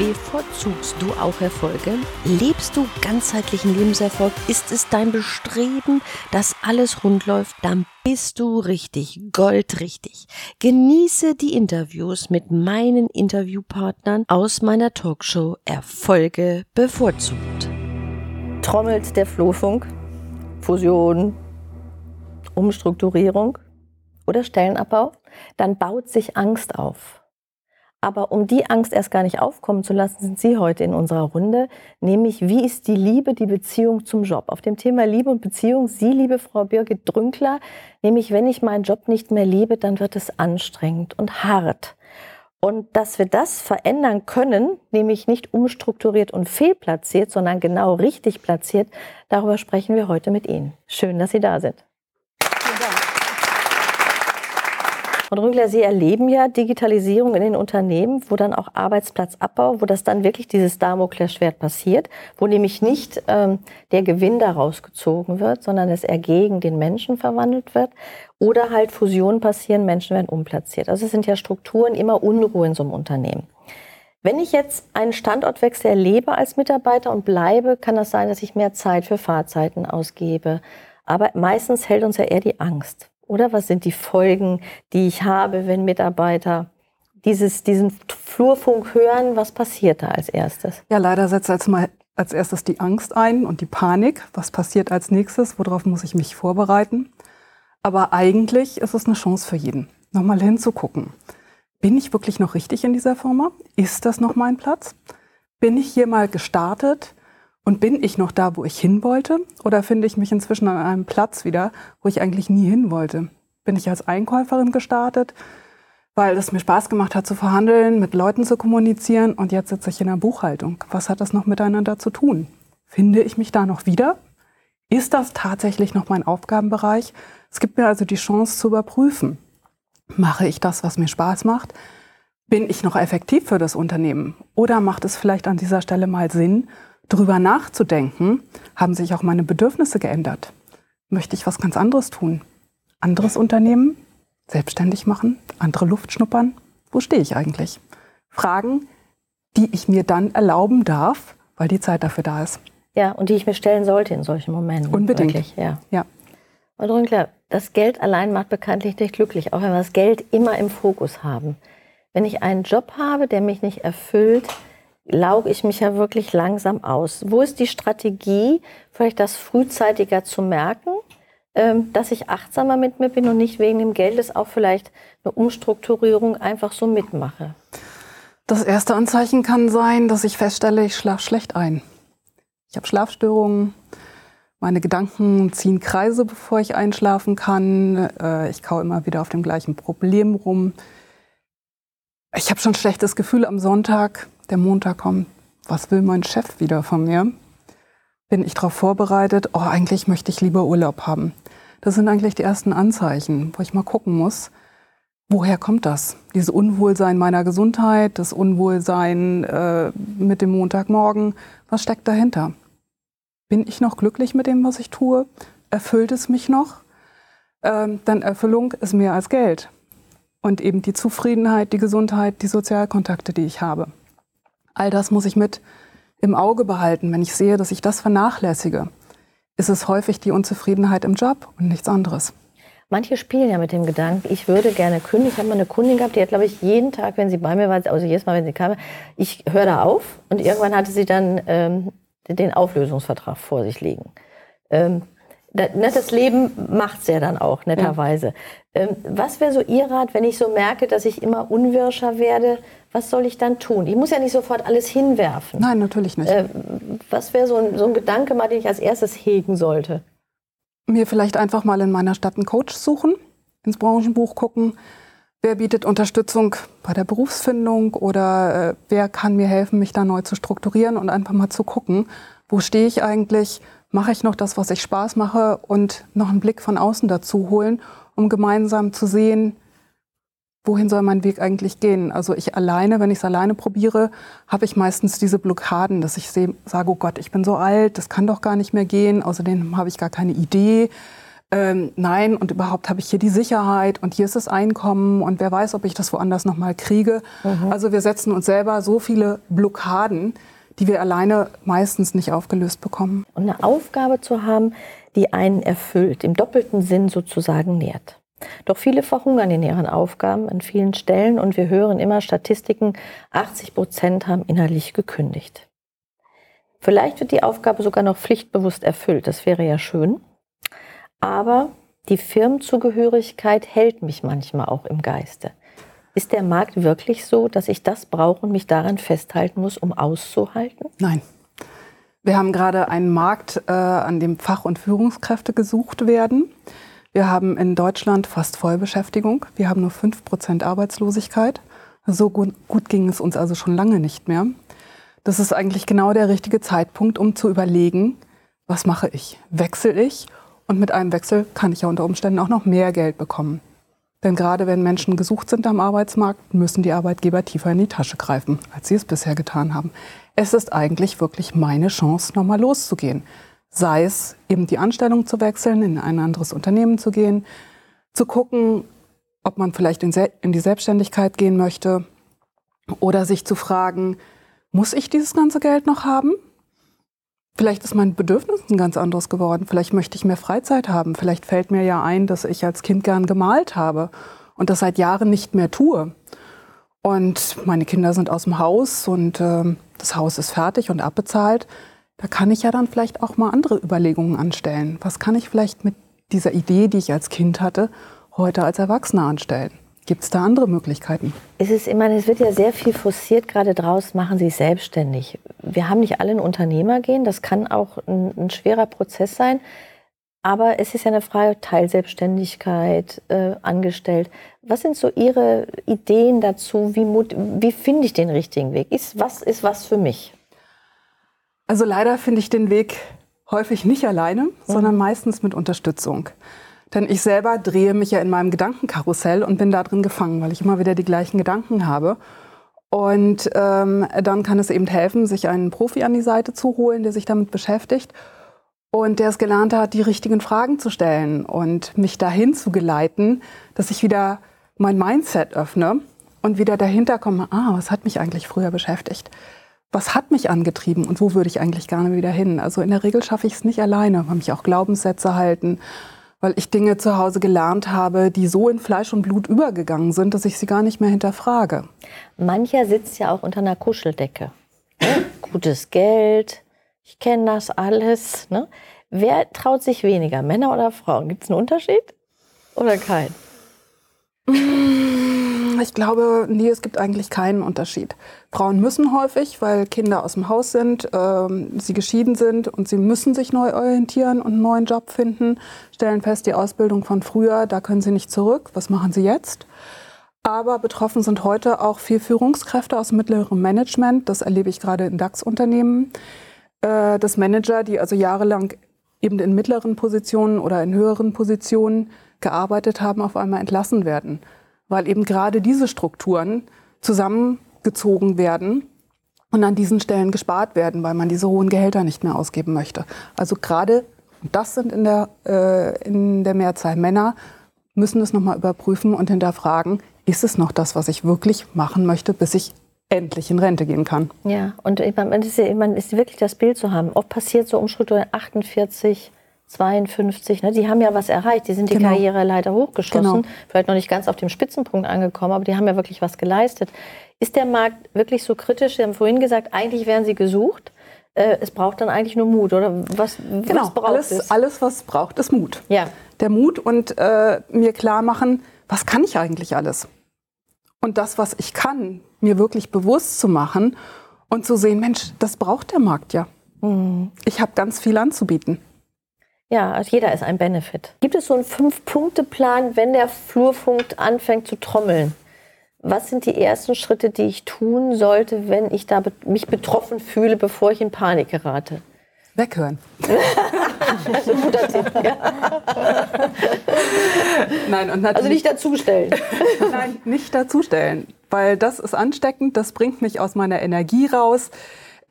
Bevorzugst du auch Erfolge? Lebst du ganzheitlichen Lebenserfolg? Ist es dein Bestreben, dass alles rund läuft? Dann bist du richtig, goldrichtig. Genieße die Interviews mit meinen Interviewpartnern aus meiner Talkshow Erfolge bevorzugt. Trommelt der Flurfunk, Fusion, Umstrukturierung oder Stellenabbau, dann baut sich Angst auf. Aber um die Angst erst gar nicht aufkommen zu lassen, sind Sie heute in unserer Runde, nämlich wie ist die Liebe, die Beziehung zum Job? Auf dem Thema Liebe und Beziehung, Sie, liebe Frau Birgit Drünkler, nämlich wenn ich meinen Job nicht mehr liebe, dann wird es anstrengend und hart. Und dass wir das verändern können, nämlich nicht umstrukturiert und fehlplatziert, sondern genau richtig platziert, darüber sprechen wir heute mit Ihnen. Schön, dass Sie da sind. Und Rügler, Sie erleben ja Digitalisierung in den Unternehmen, wo dann auch Arbeitsplatzabbau, wo das dann wirklich dieses Damoklesschwert passiert, wo nämlich nicht ähm, der Gewinn daraus gezogen wird, sondern es eher gegen den Menschen verwandelt wird. Oder halt Fusionen passieren, Menschen werden umplatziert. Also es sind ja Strukturen, immer Unruhe in so einem Unternehmen. Wenn ich jetzt einen Standortwechsel erlebe als Mitarbeiter und bleibe, kann das sein, dass ich mehr Zeit für Fahrzeiten ausgebe. Aber meistens hält uns ja eher die Angst. Oder was sind die Folgen, die ich habe, wenn Mitarbeiter dieses, diesen Flurfunk hören? Was passiert da als erstes? Ja, leider setzt als, mal, als erstes die Angst ein und die Panik. Was passiert als nächstes? Worauf muss ich mich vorbereiten? Aber eigentlich ist es eine Chance für jeden, nochmal hinzugucken. Bin ich wirklich noch richtig in dieser Firma? Ist das noch mein Platz? Bin ich hier mal gestartet? Und bin ich noch da, wo ich hin wollte? Oder finde ich mich inzwischen an einem Platz wieder, wo ich eigentlich nie hin wollte? Bin ich als Einkäuferin gestartet, weil es mir Spaß gemacht hat zu verhandeln, mit Leuten zu kommunizieren und jetzt sitze ich in der Buchhaltung. Was hat das noch miteinander zu tun? Finde ich mich da noch wieder? Ist das tatsächlich noch mein Aufgabenbereich? Es gibt mir also die Chance zu überprüfen. Mache ich das, was mir Spaß macht? Bin ich noch effektiv für das Unternehmen? Oder macht es vielleicht an dieser Stelle mal Sinn, drüber nachzudenken, haben sich auch meine Bedürfnisse geändert. Möchte ich was ganz anderes tun? Anderes Unternehmen? Selbstständig machen? Andere Luft schnuppern? Wo stehe ich eigentlich? Fragen, die ich mir dann erlauben darf, weil die Zeit dafür da ist. Ja, und die ich mir stellen sollte in solchen Momenten. Unbedingt. Wirklich, ja. ja. Und Rünkler, das Geld allein macht bekanntlich nicht glücklich, auch wenn wir das Geld immer im Fokus haben. Wenn ich einen Job habe, der mich nicht erfüllt, lauge ich mich ja wirklich langsam aus. Wo ist die Strategie, vielleicht das frühzeitiger zu merken, ähm, dass ich achtsamer mit mir bin und nicht wegen dem Geldes auch vielleicht eine Umstrukturierung einfach so mitmache? Das erste Anzeichen kann sein, dass ich feststelle, ich schlafe schlecht ein. Ich habe Schlafstörungen. Meine Gedanken ziehen Kreise, bevor ich einschlafen kann. Äh, ich kaue immer wieder auf dem gleichen Problem rum. Ich habe schon ein schlechtes Gefühl am Sonntag der Montag kommt, was will mein Chef wieder von mir? Bin ich darauf vorbereitet, oh, eigentlich möchte ich lieber Urlaub haben. Das sind eigentlich die ersten Anzeichen, wo ich mal gucken muss, woher kommt das? Dieses Unwohlsein meiner Gesundheit, das Unwohlsein äh, mit dem Montagmorgen, was steckt dahinter? Bin ich noch glücklich mit dem, was ich tue? Erfüllt es mich noch? Ähm, dann Erfüllung ist mehr als Geld. Und eben die Zufriedenheit, die Gesundheit, die Sozialkontakte, die ich habe. All das muss ich mit im Auge behalten. Wenn ich sehe, dass ich das vernachlässige, ist es häufig die Unzufriedenheit im Job und nichts anderes. Manche spielen ja mit dem Gedanken, ich würde gerne kündigen. Ich habe mal eine Kundin gehabt, die hat, glaube ich, jeden Tag, wenn sie bei mir war, also jedes Mal, wenn sie kam, ich höre da auf. Und irgendwann hatte sie dann ähm, den Auflösungsvertrag vor sich liegen. Ähm, das Leben macht es ja dann auch, netterweise. Ja. Ähm, was wäre so Ihr Rat, wenn ich so merke, dass ich immer unwirscher werde? Was soll ich dann tun? Ich muss ja nicht sofort alles hinwerfen. Nein, natürlich nicht. Äh, was wäre so ein, so ein Gedanke, mal, den ich als erstes hegen sollte? Mir vielleicht einfach mal in meiner Stadt einen Coach suchen, ins Branchenbuch gucken. Wer bietet Unterstützung bei der Berufsfindung oder äh, wer kann mir helfen, mich da neu zu strukturieren und einfach mal zu gucken, wo stehe ich eigentlich, Mache ich noch das, was ich Spaß mache und noch einen Blick von außen dazu holen, um gemeinsam zu sehen, wohin soll mein Weg eigentlich gehen? Also ich alleine, wenn ich es alleine probiere, habe ich meistens diese Blockaden, dass ich sage, oh Gott, ich bin so alt, das kann doch gar nicht mehr gehen. Außerdem habe ich gar keine Idee. Ähm, nein, und überhaupt habe ich hier die Sicherheit und hier ist das Einkommen und wer weiß, ob ich das woanders nochmal kriege. Mhm. Also wir setzen uns selber so viele Blockaden, die wir alleine meistens nicht aufgelöst bekommen. Und eine Aufgabe zu haben, die einen erfüllt, im doppelten Sinn sozusagen nährt. Doch viele verhungern in ihren Aufgaben an vielen Stellen und wir hören immer Statistiken, 80 Prozent haben innerlich gekündigt. Vielleicht wird die Aufgabe sogar noch pflichtbewusst erfüllt, das wäre ja schön. Aber die Firmenzugehörigkeit hält mich manchmal auch im Geiste. Ist der Markt wirklich so, dass ich das brauche und mich daran festhalten muss, um auszuhalten? Nein. Wir haben gerade einen Markt, äh, an dem Fach- und Führungskräfte gesucht werden. Wir haben in Deutschland fast Vollbeschäftigung. Wir haben nur 5% Arbeitslosigkeit. So gut, gut ging es uns also schon lange nicht mehr. Das ist eigentlich genau der richtige Zeitpunkt, um zu überlegen, was mache ich? Wechsle ich? Und mit einem Wechsel kann ich ja unter Umständen auch noch mehr Geld bekommen. Denn gerade wenn Menschen gesucht sind am Arbeitsmarkt, müssen die Arbeitgeber tiefer in die Tasche greifen, als sie es bisher getan haben. Es ist eigentlich wirklich meine Chance, nochmal loszugehen sei es eben die Anstellung zu wechseln, in ein anderes Unternehmen zu gehen, zu gucken, ob man vielleicht in, in, die Selbstständigkeit gehen möchte oder sich zu fragen, muss ich dieses ganze Geld noch haben? Vielleicht ist mein Bedürfnis ein ganz anderes geworden. Vielleicht möchte ich mehr Freizeit haben. Vielleicht fällt mir ja ein, dass ich als Kind gern gemalt habe und das seit Jahren nicht mehr tue. Und meine Kinder sind aus dem Haus und äh, das Haus ist fertig und abbezahlt. Da kann ich ja dann vielleicht auch mal andere Überlegungen anstellen. Was kann ich vielleicht mit dieser Idee, die ich als Kind hatte, heute als Erwachsener anstellen? Gibt es da andere Möglichkeiten? Es ist immer, es wird ja sehr viel forciert, gerade draus machen Sie sich selbstständig. Wir haben nicht alle ein Unternehmer gehen, das kann auch ein, ein schwerer Prozess sein. Aber es ist ja eine Frage Teilselbstständigkeit, äh, angestellt. Was sind so Ihre Ideen dazu? Wie, wie finde ich den richtigen Weg? Ist, was ist was für mich? Also leider finde ich den Weg häufig nicht alleine, mhm. sondern meistens mit Unterstützung. Denn ich selber drehe mich ja in meinem Gedankenkarussell und bin da drin gefangen, weil ich immer wieder die gleichen Gedanken habe. Und ähm, dann kann es eben helfen, sich einen Profi an die Seite zu holen, der sich damit beschäftigt und der es gelernt hat, die richtigen Fragen zu stellen und mich dahin zu geleiten, dass ich wieder mein Mindset öffne und wieder dahinter komme, ah, was hat mich eigentlich früher beschäftigt? was hat mich angetrieben und wo würde ich eigentlich gerne wieder hin? Also in der Regel schaffe ich es nicht alleine, weil mich auch Glaubenssätze halten, weil ich Dinge zu Hause gelernt habe, die so in Fleisch und Blut übergegangen sind, dass ich sie gar nicht mehr hinterfrage. Mancher sitzt ja auch unter einer Kuscheldecke. Ne? Gutes Geld, ich kenne das alles. Ne? Wer traut sich weniger, Männer oder Frauen? Gibt es einen Unterschied oder keinen? Ich glaube, nee, es gibt eigentlich keinen Unterschied. Frauen müssen häufig, weil Kinder aus dem Haus sind, ähm, sie geschieden sind und sie müssen sich neu orientieren und einen neuen Job finden, stellen fest, die Ausbildung von früher, da können sie nicht zurück. Was machen sie jetzt? Aber betroffen sind heute auch viel Führungskräfte aus mittlerem Management. Das erlebe ich gerade in DAX-Unternehmen. Äh, dass Manager, die also jahrelang eben in mittleren Positionen oder in höheren Positionen gearbeitet haben, auf einmal entlassen werden weil eben gerade diese Strukturen zusammengezogen werden und an diesen Stellen gespart werden, weil man diese hohen Gehälter nicht mehr ausgeben möchte. Also gerade, das sind in der, äh, in der Mehrzahl Männer, müssen es nochmal überprüfen und hinterfragen, ist es noch das, was ich wirklich machen möchte, bis ich endlich in Rente gehen kann. Ja, und man ist, man ist wirklich das Bild zu haben. Oft passiert so Umstrukturierung 48, 52, ne, die haben ja was erreicht, die sind die genau. Karriereleiter hochgeschossen, genau. vielleicht noch nicht ganz auf dem Spitzenpunkt angekommen, aber die haben ja wirklich was geleistet. Ist der Markt wirklich so kritisch? Sie haben vorhin gesagt, eigentlich wären sie gesucht. Äh, es braucht dann eigentlich nur Mut, oder was, genau. was braucht alles, es? Alles, was braucht, ist Mut. Ja. Der Mut und äh, mir klar machen, was kann ich eigentlich alles? Und das, was ich kann, mir wirklich bewusst zu machen und zu sehen, Mensch, das braucht der Markt ja. Mhm. Ich habe ganz viel anzubieten. Ja, also jeder ist ein Benefit. Gibt es so einen Fünf-Punkte-Plan, wenn der Flurfunk anfängt zu trommeln? Was sind die ersten Schritte, die ich tun sollte, wenn ich da mich betroffen fühle, bevor ich in Panik gerate? Weghören. das ist ein guter Tipp. Ja. Nein, und also nicht dazustellen. Nein, nicht dazustellen, weil das ist ansteckend, das bringt mich aus meiner Energie raus.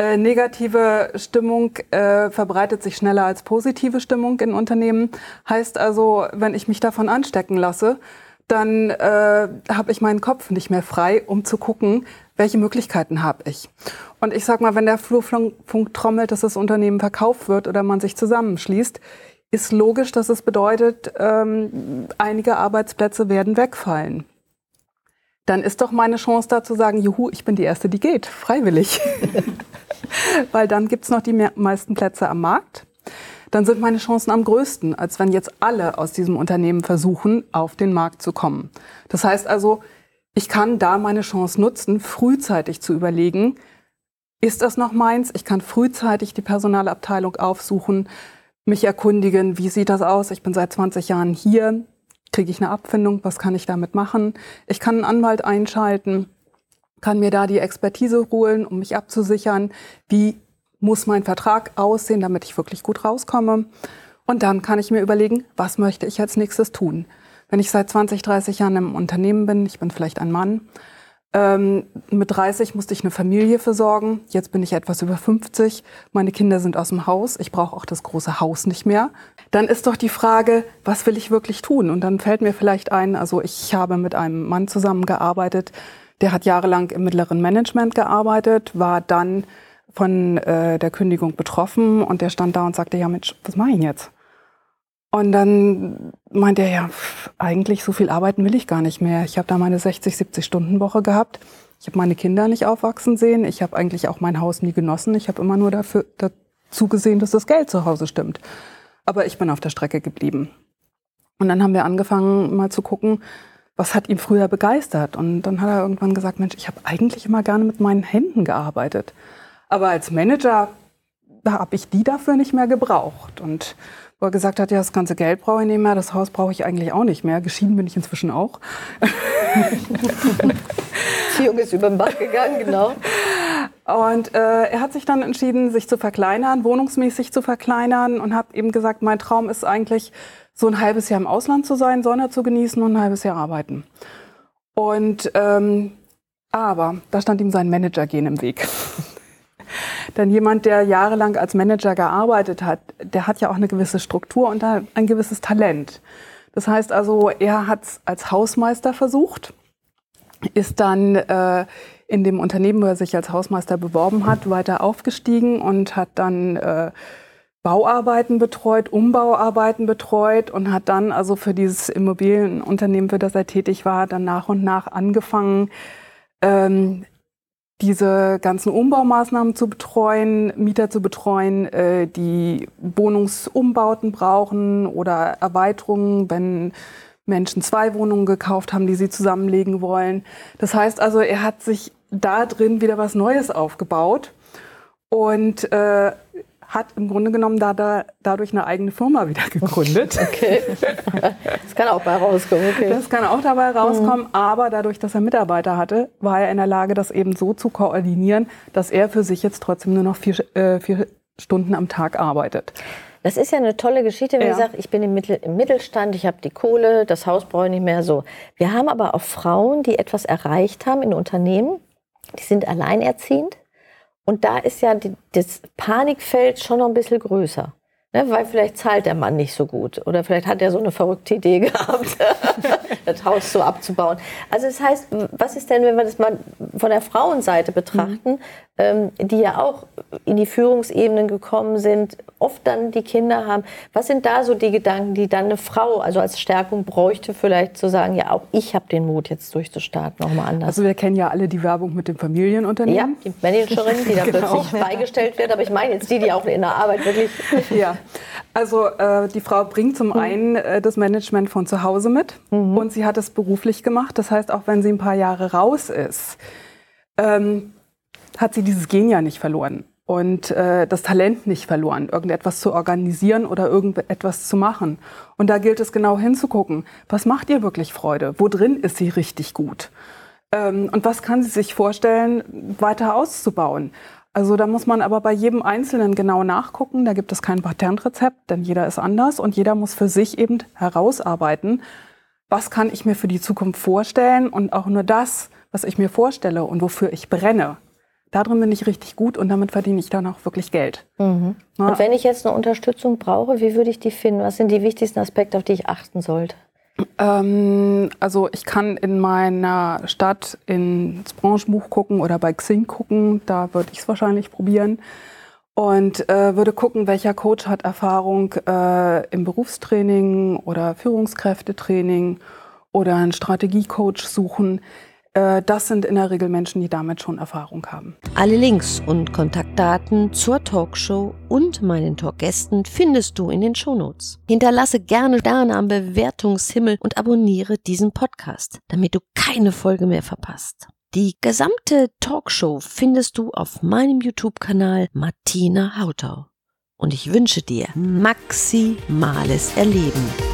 Äh, negative Stimmung äh, verbreitet sich schneller als positive Stimmung in Unternehmen. Heißt also, wenn ich mich davon anstecken lasse, dann äh, habe ich meinen Kopf nicht mehr frei, um zu gucken, welche Möglichkeiten habe ich. Und ich sag mal, wenn der Flurfunk trommelt, dass das Unternehmen verkauft wird oder man sich zusammenschließt, ist logisch, dass es bedeutet, ähm, einige Arbeitsplätze werden wegfallen dann ist doch meine Chance da zu sagen, juhu, ich bin die Erste, die geht, freiwillig. Weil dann gibt's noch die meisten Plätze am Markt. Dann sind meine Chancen am größten, als wenn jetzt alle aus diesem Unternehmen versuchen, auf den Markt zu kommen. Das heißt also, ich kann da meine Chance nutzen, frühzeitig zu überlegen, ist das noch meins? Ich kann frühzeitig die Personalabteilung aufsuchen, mich erkundigen, wie sieht das aus? Ich bin seit 20 Jahren hier kriege ich eine Abfindung, was kann ich damit machen. Ich kann einen Anwalt einschalten, kann mir da die Expertise holen, um mich abzusichern, wie muss mein Vertrag aussehen, damit ich wirklich gut rauskomme. Und dann kann ich mir überlegen, was möchte ich als nächstes tun. Wenn ich seit 20, 30 Jahren im Unternehmen bin, ich bin vielleicht ein Mann, ähm, mit 30 musste ich eine Familie versorgen. Jetzt bin ich etwas über 50. Meine Kinder sind aus dem Haus. Ich brauche auch das große Haus nicht mehr. Dann ist doch die Frage, was will ich wirklich tun? Und dann fällt mir vielleicht ein, also ich habe mit einem Mann zusammengearbeitet, der hat jahrelang im mittleren Management gearbeitet, war dann von äh, der Kündigung betroffen und der stand da und sagte, ja Mensch, was mache ich jetzt? Und dann meinte er, ja, eigentlich so viel arbeiten will ich gar nicht mehr. Ich habe da meine 60, 70 Stunden Woche gehabt. Ich habe meine Kinder nicht aufwachsen sehen. Ich habe eigentlich auch mein Haus nie genossen. Ich habe immer nur dafür dazu gesehen, dass das Geld zu Hause stimmt. Aber ich bin auf der Strecke geblieben. Und dann haben wir angefangen, mal zu gucken, was hat ihn früher begeistert. Und dann hat er irgendwann gesagt, Mensch, ich habe eigentlich immer gerne mit meinen Händen gearbeitet. Aber als Manager, habe ich die dafür nicht mehr gebraucht. Und wo er gesagt hat, ja, das ganze Geld brauche ich nicht mehr, das Haus brauche ich eigentlich auch nicht mehr. Geschieden bin ich inzwischen auch. Beziehung ist über den Bach gegangen, genau. Und äh, er hat sich dann entschieden, sich zu verkleinern, wohnungsmäßig zu verkleinern und hat eben gesagt, mein Traum ist eigentlich, so ein halbes Jahr im Ausland zu sein, Sonne zu genießen und ein halbes Jahr arbeiten. Und ähm, aber da stand ihm sein Manager-Gen im Weg. Denn jemand, der jahrelang als Manager gearbeitet hat, der hat ja auch eine gewisse Struktur und ein gewisses Talent. Das heißt also, er hat es als Hausmeister versucht, ist dann äh, in dem Unternehmen, wo er sich als Hausmeister beworben hat, weiter aufgestiegen und hat dann äh, Bauarbeiten betreut, Umbauarbeiten betreut und hat dann also für dieses Immobilienunternehmen, für das er tätig war, dann nach und nach angefangen, ähm, diese ganzen Umbaumaßnahmen zu betreuen, Mieter zu betreuen, äh, die Wohnungsumbauten brauchen oder Erweiterungen, wenn Menschen zwei Wohnungen gekauft haben, die sie zusammenlegen wollen. Das heißt also, er hat sich da drin wieder was Neues aufgebaut und äh, hat im Grunde genommen da, da, dadurch eine eigene Firma wieder gegründet. Okay. Das kann auch dabei rauskommen. Okay. Das kann auch dabei rauskommen, mhm. aber dadurch, dass er Mitarbeiter hatte, war er in der Lage, das eben so zu koordinieren, dass er für sich jetzt trotzdem nur noch vier, äh, vier Stunden am Tag arbeitet. Das ist ja eine tolle Geschichte, wenn ja. ich sage, ich bin im, Mittel, im Mittelstand, ich habe die Kohle, das Haus brauche ich nicht mehr so. Wir haben aber auch Frauen, die etwas erreicht haben in Unternehmen, die sind alleinerziehend und da ist ja die, das Panikfeld schon noch ein bisschen größer. Ne, weil vielleicht zahlt der Mann nicht so gut oder vielleicht hat er so eine verrückte Idee gehabt, das Haus so abzubauen. Also das heißt, was ist denn, wenn wir das mal von der Frauenseite betrachten, mhm. Ähm, die ja auch in die Führungsebenen gekommen sind, oft dann die Kinder haben. Was sind da so die Gedanken, die dann eine Frau also als Stärkung bräuchte, vielleicht zu sagen, ja, auch ich habe den Mut, jetzt durchzustarten, nochmal anders. Also wir kennen ja alle die Werbung mit dem Familienunternehmen. Ja, die Managerin, die dann genau. plötzlich beigestellt wird, aber ich meine jetzt die, die auch in der Arbeit wirklich... Ja, also äh, die Frau bringt zum mhm. einen äh, das Management von zu Hause mit mhm. und sie hat es beruflich gemacht. Das heißt, auch wenn sie ein paar Jahre raus ist, ähm, hat sie dieses Gen ja nicht verloren und äh, das Talent nicht verloren, irgendetwas zu organisieren oder irgendetwas zu machen. Und da gilt es genau hinzugucken, was macht ihr wirklich Freude? Wo drin ist sie richtig gut? Ähm, und was kann sie sich vorstellen, weiter auszubauen? Also da muss man aber bei jedem Einzelnen genau nachgucken. Da gibt es kein Patentrezept, denn jeder ist anders und jeder muss für sich eben herausarbeiten, was kann ich mir für die Zukunft vorstellen und auch nur das, was ich mir vorstelle und wofür ich brenne. Darin bin ich richtig gut und damit verdiene ich dann auch wirklich Geld. Mhm. Und wenn ich jetzt eine Unterstützung brauche, wie würde ich die finden? Was sind die wichtigsten Aspekte, auf die ich achten sollte? Ähm, also ich kann in meiner Stadt ins Branchenbuch gucken oder bei Xing gucken. Da würde ich es wahrscheinlich probieren. Und äh, würde gucken, welcher Coach hat Erfahrung äh, im Berufstraining oder Führungskräftetraining oder einen Strategiecoach suchen. Äh, das sind in der Regel Menschen, die damit schon Erfahrung haben. Alle Links und Kontaktdaten zur Talkshow und meinen Talkgästen findest du in den Shownotes. Hinterlasse gerne Sterne am Bewertungshimmel und abonniere diesen Podcast, damit du keine Folge mehr verpasst. Die gesamte Talkshow findest du auf meinem YouTube-Kanal Martina Hautau. Und ich wünsche dir maximales Erleben.